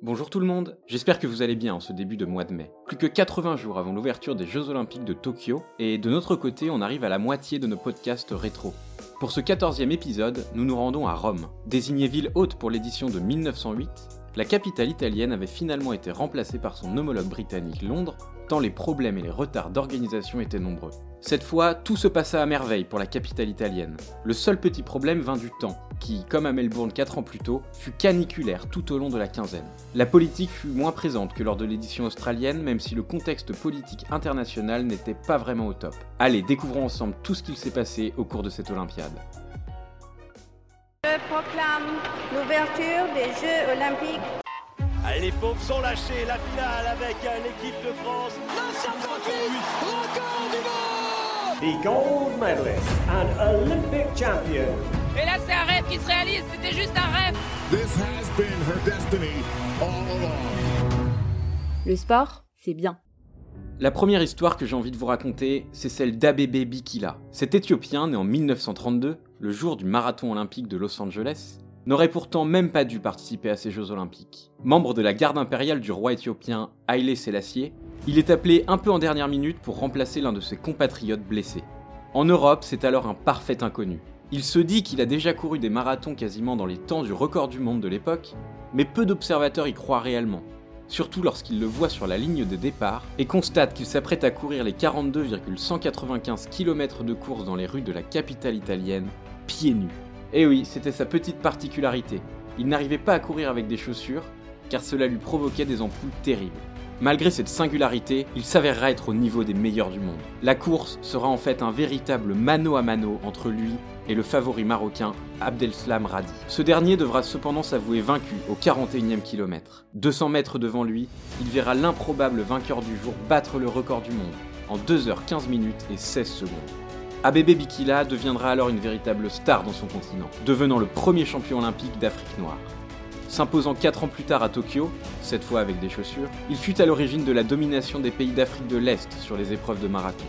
Bonjour tout le monde, j'espère que vous allez bien en ce début de mois de mai. Plus que 80 jours avant l'ouverture des Jeux Olympiques de Tokyo, et de notre côté on arrive à la moitié de nos podcasts rétro. Pour ce 14e épisode, nous nous rendons à Rome. Désignée ville haute pour l'édition de 1908, la capitale italienne avait finalement été remplacée par son homologue britannique Londres, tant les problèmes et les retards d'organisation étaient nombreux. Cette fois, tout se passa à merveille pour la capitale italienne. Le seul petit problème vint du temps, qui, comme à Melbourne 4 ans plus tôt, fut caniculaire tout au long de la quinzaine. La politique fut moins présente que lors de l'édition australienne, même si le contexte politique international n'était pas vraiment au top. Allez, découvrons ensemble tout ce qu'il s'est passé au cours de cette Olympiade. Je proclame l'ouverture des Jeux Olympiques. Allez, les pauvres sont lâchés, la finale avec l'équipe de France. the gold medalist and Olympic champion. Et là, c'est qui se réalise, c'était juste un rêve. This has been her destiny all along. Le sport, c'est bien. La première histoire que j'ai envie de vous raconter, c'est celle d'Abebe Bikila. Cet Éthiopien, né en 1932, le jour du marathon olympique de Los Angeles, n'aurait pourtant même pas dû participer à ces Jeux olympiques. Membre de la garde impériale du roi éthiopien Haile Selassie, il est appelé un peu en dernière minute pour remplacer l'un de ses compatriotes blessés. En Europe, c'est alors un parfait inconnu. Il se dit qu'il a déjà couru des marathons quasiment dans les temps du record du monde de l'époque, mais peu d'observateurs y croient réellement surtout lorsqu'il le voit sur la ligne de départ et constate qu'il s'apprête à courir les 42,195 km de course dans les rues de la capitale italienne, pieds nus. Et oui, c'était sa petite particularité. Il n'arrivait pas à courir avec des chaussures, car cela lui provoquait des ampoules terribles. Malgré cette singularité, il s'avérera être au niveau des meilleurs du monde. La course sera en fait un véritable mano à mano entre lui et le favori marocain Abdelslam Radi. Ce dernier devra cependant s'avouer vaincu au 41e kilomètre. 200 mètres devant lui, il verra l'improbable vainqueur du jour battre le record du monde en 2h15 minutes et 16 secondes. Abebe Bikila deviendra alors une véritable star dans son continent, devenant le premier champion olympique d'Afrique noire. S'imposant 4 ans plus tard à Tokyo, cette fois avec des chaussures, il fut à l'origine de la domination des pays d'Afrique de l'Est sur les épreuves de marathon.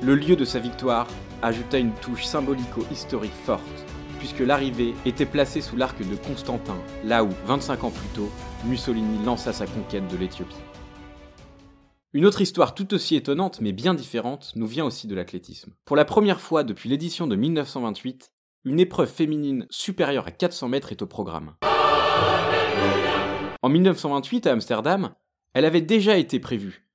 Le lieu de sa victoire ajouta une touche symbolico-historique forte, puisque l'arrivée était placée sous l'arc de Constantin, là où, 25 ans plus tôt, Mussolini lança sa conquête de l'Éthiopie. Une autre histoire tout aussi étonnante mais bien différente nous vient aussi de l'athlétisme. Pour la première fois depuis l'édition de 1928, une épreuve féminine supérieure à 400 mètres est au programme. En 1928, à Amsterdam, elle avait déjà été prévue.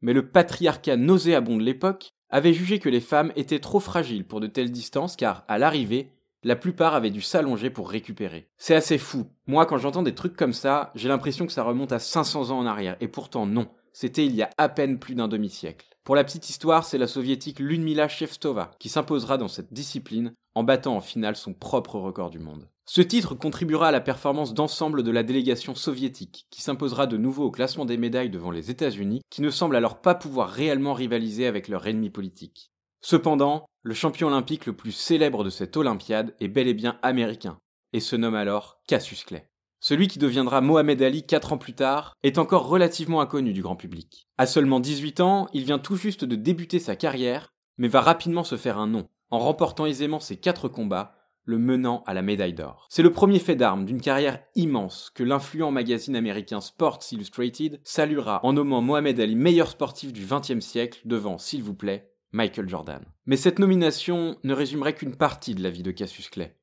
Mais le patriarcat nauséabond de l'époque avait jugé que les femmes étaient trop fragiles pour de telles distances car, à l'arrivée, la plupart avaient dû s'allonger pour récupérer. C'est assez fou. Moi, quand j'entends des trucs comme ça, j'ai l'impression que ça remonte à 500 ans en arrière. Et pourtant, non. C'était il y a à peine plus d'un demi-siècle. Pour la petite histoire, c'est la soviétique Ludmila Shevstova qui s'imposera dans cette discipline en battant en finale son propre record du monde. Ce titre contribuera à la performance d'ensemble de la délégation soviétique, qui s'imposera de nouveau au classement des médailles devant les États-Unis, qui ne semblent alors pas pouvoir réellement rivaliser avec leur ennemi politique. Cependant, le champion olympique le plus célèbre de cette Olympiade est bel et bien américain, et se nomme alors Cassius Clay. Celui qui deviendra Mohamed Ali 4 ans plus tard est encore relativement inconnu du grand public. À seulement 18 ans, il vient tout juste de débuter sa carrière, mais va rapidement se faire un nom, en remportant aisément ses 4 combats le menant à la médaille d'or. C'est le premier fait d'armes d'une carrière immense que l'influent magazine américain Sports Illustrated saluera en nommant Mohamed Ali meilleur sportif du XXe siècle devant, s'il vous plaît, Michael Jordan. Mais cette nomination ne résumerait qu'une partie de la vie de Cassius Clay.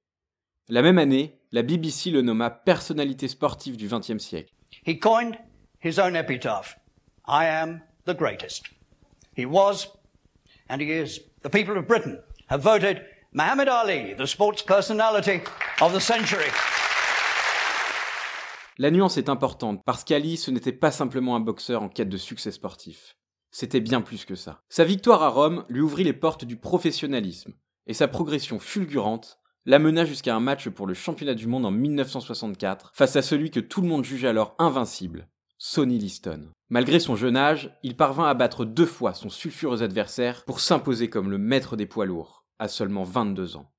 La même année, la BBC le nomma personnalité sportive du XXe siècle. He coined his own epitaph I am the greatest. He was, and he is. The people of Britain have voted The sports personality of the century. La nuance est importante parce qu'Ali, ce n'était pas simplement un boxeur en quête de succès sportif. C'était bien plus que ça. Sa victoire à Rome lui ouvrit les portes du professionnalisme, et sa progression fulgurante l'amena jusqu'à un match pour le championnat du monde en 1964 face à celui que tout le monde juge alors invincible, Sonny Liston. Malgré son jeune âge, il parvint à battre deux fois son sulfureux adversaire pour s'imposer comme le maître des poids lourds à seulement 22 ans.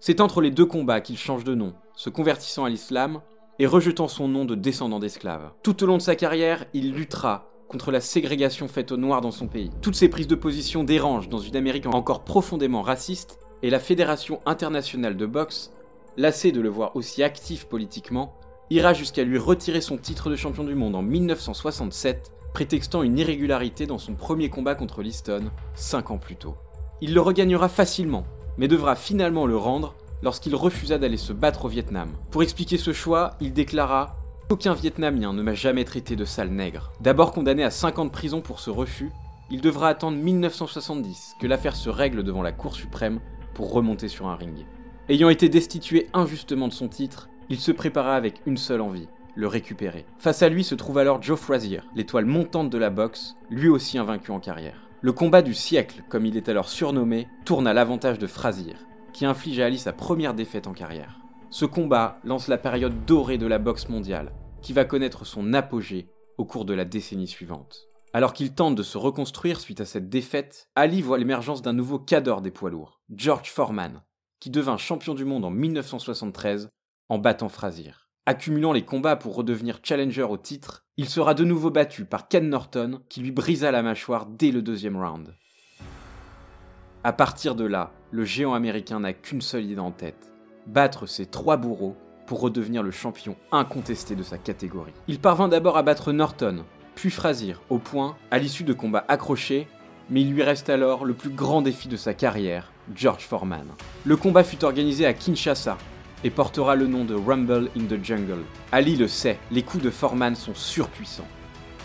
C'est entre les deux combats qu'il change de nom, se convertissant à l'islam et rejetant son nom de descendant d'esclaves. Tout au long de sa carrière, il luttera contre la ségrégation faite aux Noirs dans son pays. Toutes ses prises de position dérangent dans une Amérique encore profondément raciste, et la Fédération internationale de boxe, lassée de le voir aussi actif politiquement, ira jusqu'à lui retirer son titre de champion du monde en 1967, prétextant une irrégularité dans son premier combat contre Liston, 5 ans plus tôt. Il le regagnera facilement, mais devra finalement le rendre lorsqu'il refusa d'aller se battre au Vietnam. Pour expliquer ce choix, il déclara Aucun Vietnamien ne m'a jamais traité de sale nègre. D'abord condamné à 5 ans de prison pour ce refus, il devra attendre 1970 que l'affaire se règle devant la Cour suprême pour remonter sur un ring. Ayant été destitué injustement de son titre, il se prépara avec une seule envie, le récupérer. Face à lui se trouve alors Joe Frazier, l'étoile montante de la boxe, lui aussi invaincu en carrière. Le combat du siècle, comme il est alors surnommé, tourne à l'avantage de Frazier, qui inflige à Ali sa première défaite en carrière. Ce combat lance la période dorée de la boxe mondiale, qui va connaître son apogée au cours de la décennie suivante. Alors qu'il tente de se reconstruire suite à cette défaite, Ali voit l'émergence d'un nouveau cadre des poids lourds, George Foreman, qui devint champion du monde en 1973 en battant Frazier. Accumulant les combats pour redevenir challenger au titre, il sera de nouveau battu par Ken Norton qui lui brisa la mâchoire dès le deuxième round. À partir de là, le géant américain n'a qu'une seule idée en tête, battre ses trois bourreaux pour redevenir le champion incontesté de sa catégorie. Il parvint d'abord à battre Norton, puis Frazier, au point, à l'issue de combats accrochés, mais il lui reste alors le plus grand défi de sa carrière, George Foreman. Le combat fut organisé à Kinshasa, et portera le nom de Rumble in the Jungle. Ali le sait, les coups de Foreman sont surpuissants.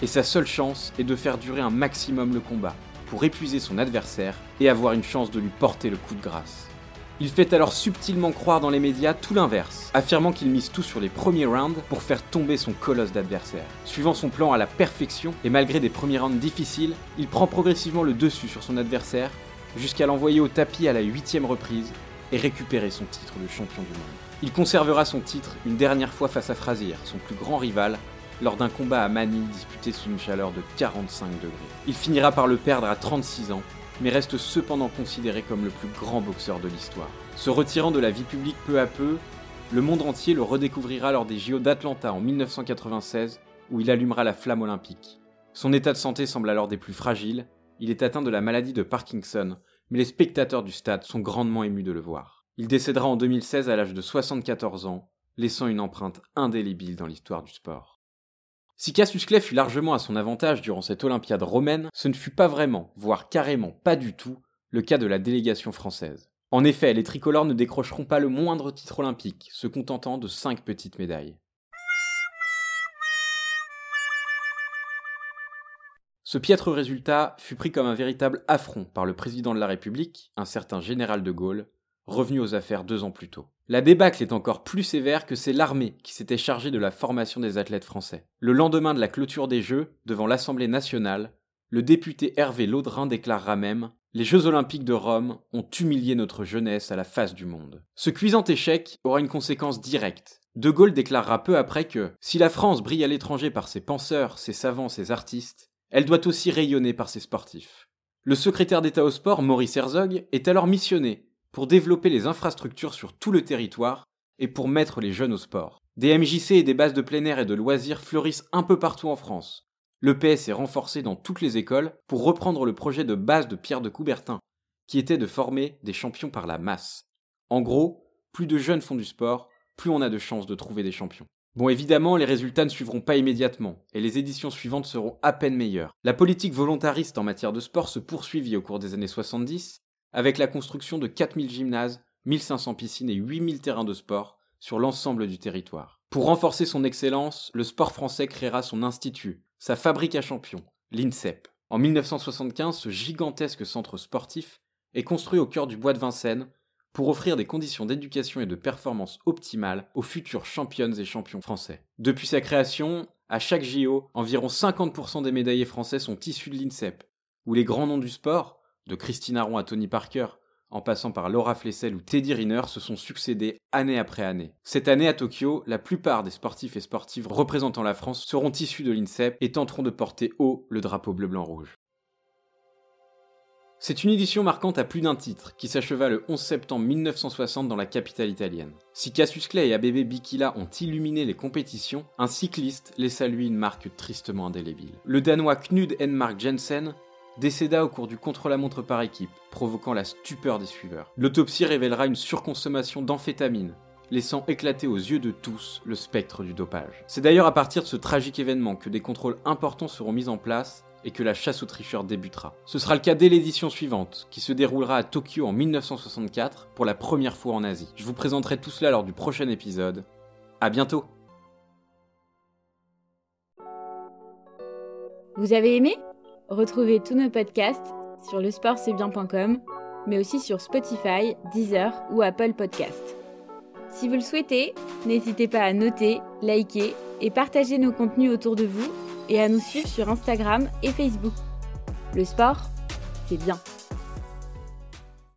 Et sa seule chance est de faire durer un maximum le combat, pour épuiser son adversaire et avoir une chance de lui porter le coup de grâce. Il fait alors subtilement croire dans les médias tout l'inverse, affirmant qu'il mise tout sur les premiers rounds pour faire tomber son colosse d'adversaire. Suivant son plan à la perfection, et malgré des premiers rounds difficiles, il prend progressivement le dessus sur son adversaire, jusqu'à l'envoyer au tapis à la huitième reprise et récupérer son titre de champion du monde. Il conservera son titre une dernière fois face à Frazier, son plus grand rival, lors d'un combat à Manille disputé sous une chaleur de 45 degrés. Il finira par le perdre à 36 ans, mais reste cependant considéré comme le plus grand boxeur de l'histoire. Se retirant de la vie publique peu à peu, le monde entier le redécouvrira lors des JO d'Atlanta en 1996, où il allumera la flamme olympique. Son état de santé semble alors des plus fragiles, il est atteint de la maladie de Parkinson, mais les spectateurs du stade sont grandement émus de le voir. Il décédera en 2016 à l'âge de 74 ans, laissant une empreinte indélébile dans l'histoire du sport. Si Cassius Clay fut largement à son avantage durant cette Olympiade romaine, ce ne fut pas vraiment, voire carrément pas du tout, le cas de la délégation française. En effet, les tricolores ne décrocheront pas le moindre titre olympique, se contentant de cinq petites médailles. Ce piètre résultat fut pris comme un véritable affront par le président de la République, un certain général de Gaulle, revenu aux affaires deux ans plus tôt. La débâcle est encore plus sévère que c'est l'armée qui s'était chargée de la formation des athlètes français. Le lendemain de la clôture des Jeux, devant l'Assemblée nationale, le député Hervé Laudrin déclarera même Les Jeux olympiques de Rome ont humilié notre jeunesse à la face du monde. Ce cuisant échec aura une conséquence directe. De Gaulle déclarera peu après que si la France brille à l'étranger par ses penseurs, ses savants, ses artistes, elle doit aussi rayonner par ses sportifs. Le secrétaire d'État au sport, Maurice Herzog, est alors missionné pour développer les infrastructures sur tout le territoire et pour mettre les jeunes au sport. Des MJC et des bases de plein air et de loisirs fleurissent un peu partout en France. Le PS est renforcé dans toutes les écoles pour reprendre le projet de base de Pierre de Coubertin, qui était de former des champions par la masse. En gros, plus de jeunes font du sport, plus on a de chances de trouver des champions. Bon, évidemment, les résultats ne suivront pas immédiatement, et les éditions suivantes seront à peine meilleures. La politique volontariste en matière de sport se poursuivit au cours des années 70, avec la construction de 4000 gymnases, 1500 piscines et 8000 terrains de sport sur l'ensemble du territoire. Pour renforcer son excellence, le sport français créera son institut, sa fabrique à champions, l'INSEP. En 1975, ce gigantesque centre sportif est construit au cœur du bois de Vincennes pour offrir des conditions d'éducation et de performance optimales aux futurs championnes et champions français. Depuis sa création, à chaque JO, environ 50% des médaillés français sont issus de l'INSEP, où les grands noms du sport, de Christine Aron à Tony Parker, en passant par Laura Flessel ou Teddy Riner, se sont succédés année après année. Cette année à Tokyo, la plupart des sportifs et sportives représentant la France seront issus de l'INSEP et tenteront de porter haut le drapeau bleu-blanc-rouge. C'est une édition marquante à plus d'un titre, qui s'acheva le 11 septembre 1960 dans la capitale italienne. Si Cassius Clay et ABB Bikila ont illuminé les compétitions, un cycliste laissa lui une marque tristement indélébile. Le Danois Knud Enmark Jensen décéda au cours du contre-la-montre par équipe, provoquant la stupeur des suiveurs. L'autopsie révélera une surconsommation d'amphétamine, laissant éclater aux yeux de tous le spectre du dopage. C'est d'ailleurs à partir de ce tragique événement que des contrôles importants seront mis en place et que la chasse aux tricheurs débutera. Ce sera le cas dès l'édition suivante, qui se déroulera à Tokyo en 1964 pour la première fois en Asie. Je vous présenterai tout cela lors du prochain épisode. À bientôt Vous avez aimé? Retrouvez tous nos podcasts sur lesportcestbien.com, mais aussi sur Spotify, Deezer ou Apple Podcasts. Si vous le souhaitez, n'hésitez pas à noter, liker et partager nos contenus autour de vous et à nous suivre sur Instagram et Facebook. Le sport, c'est bien.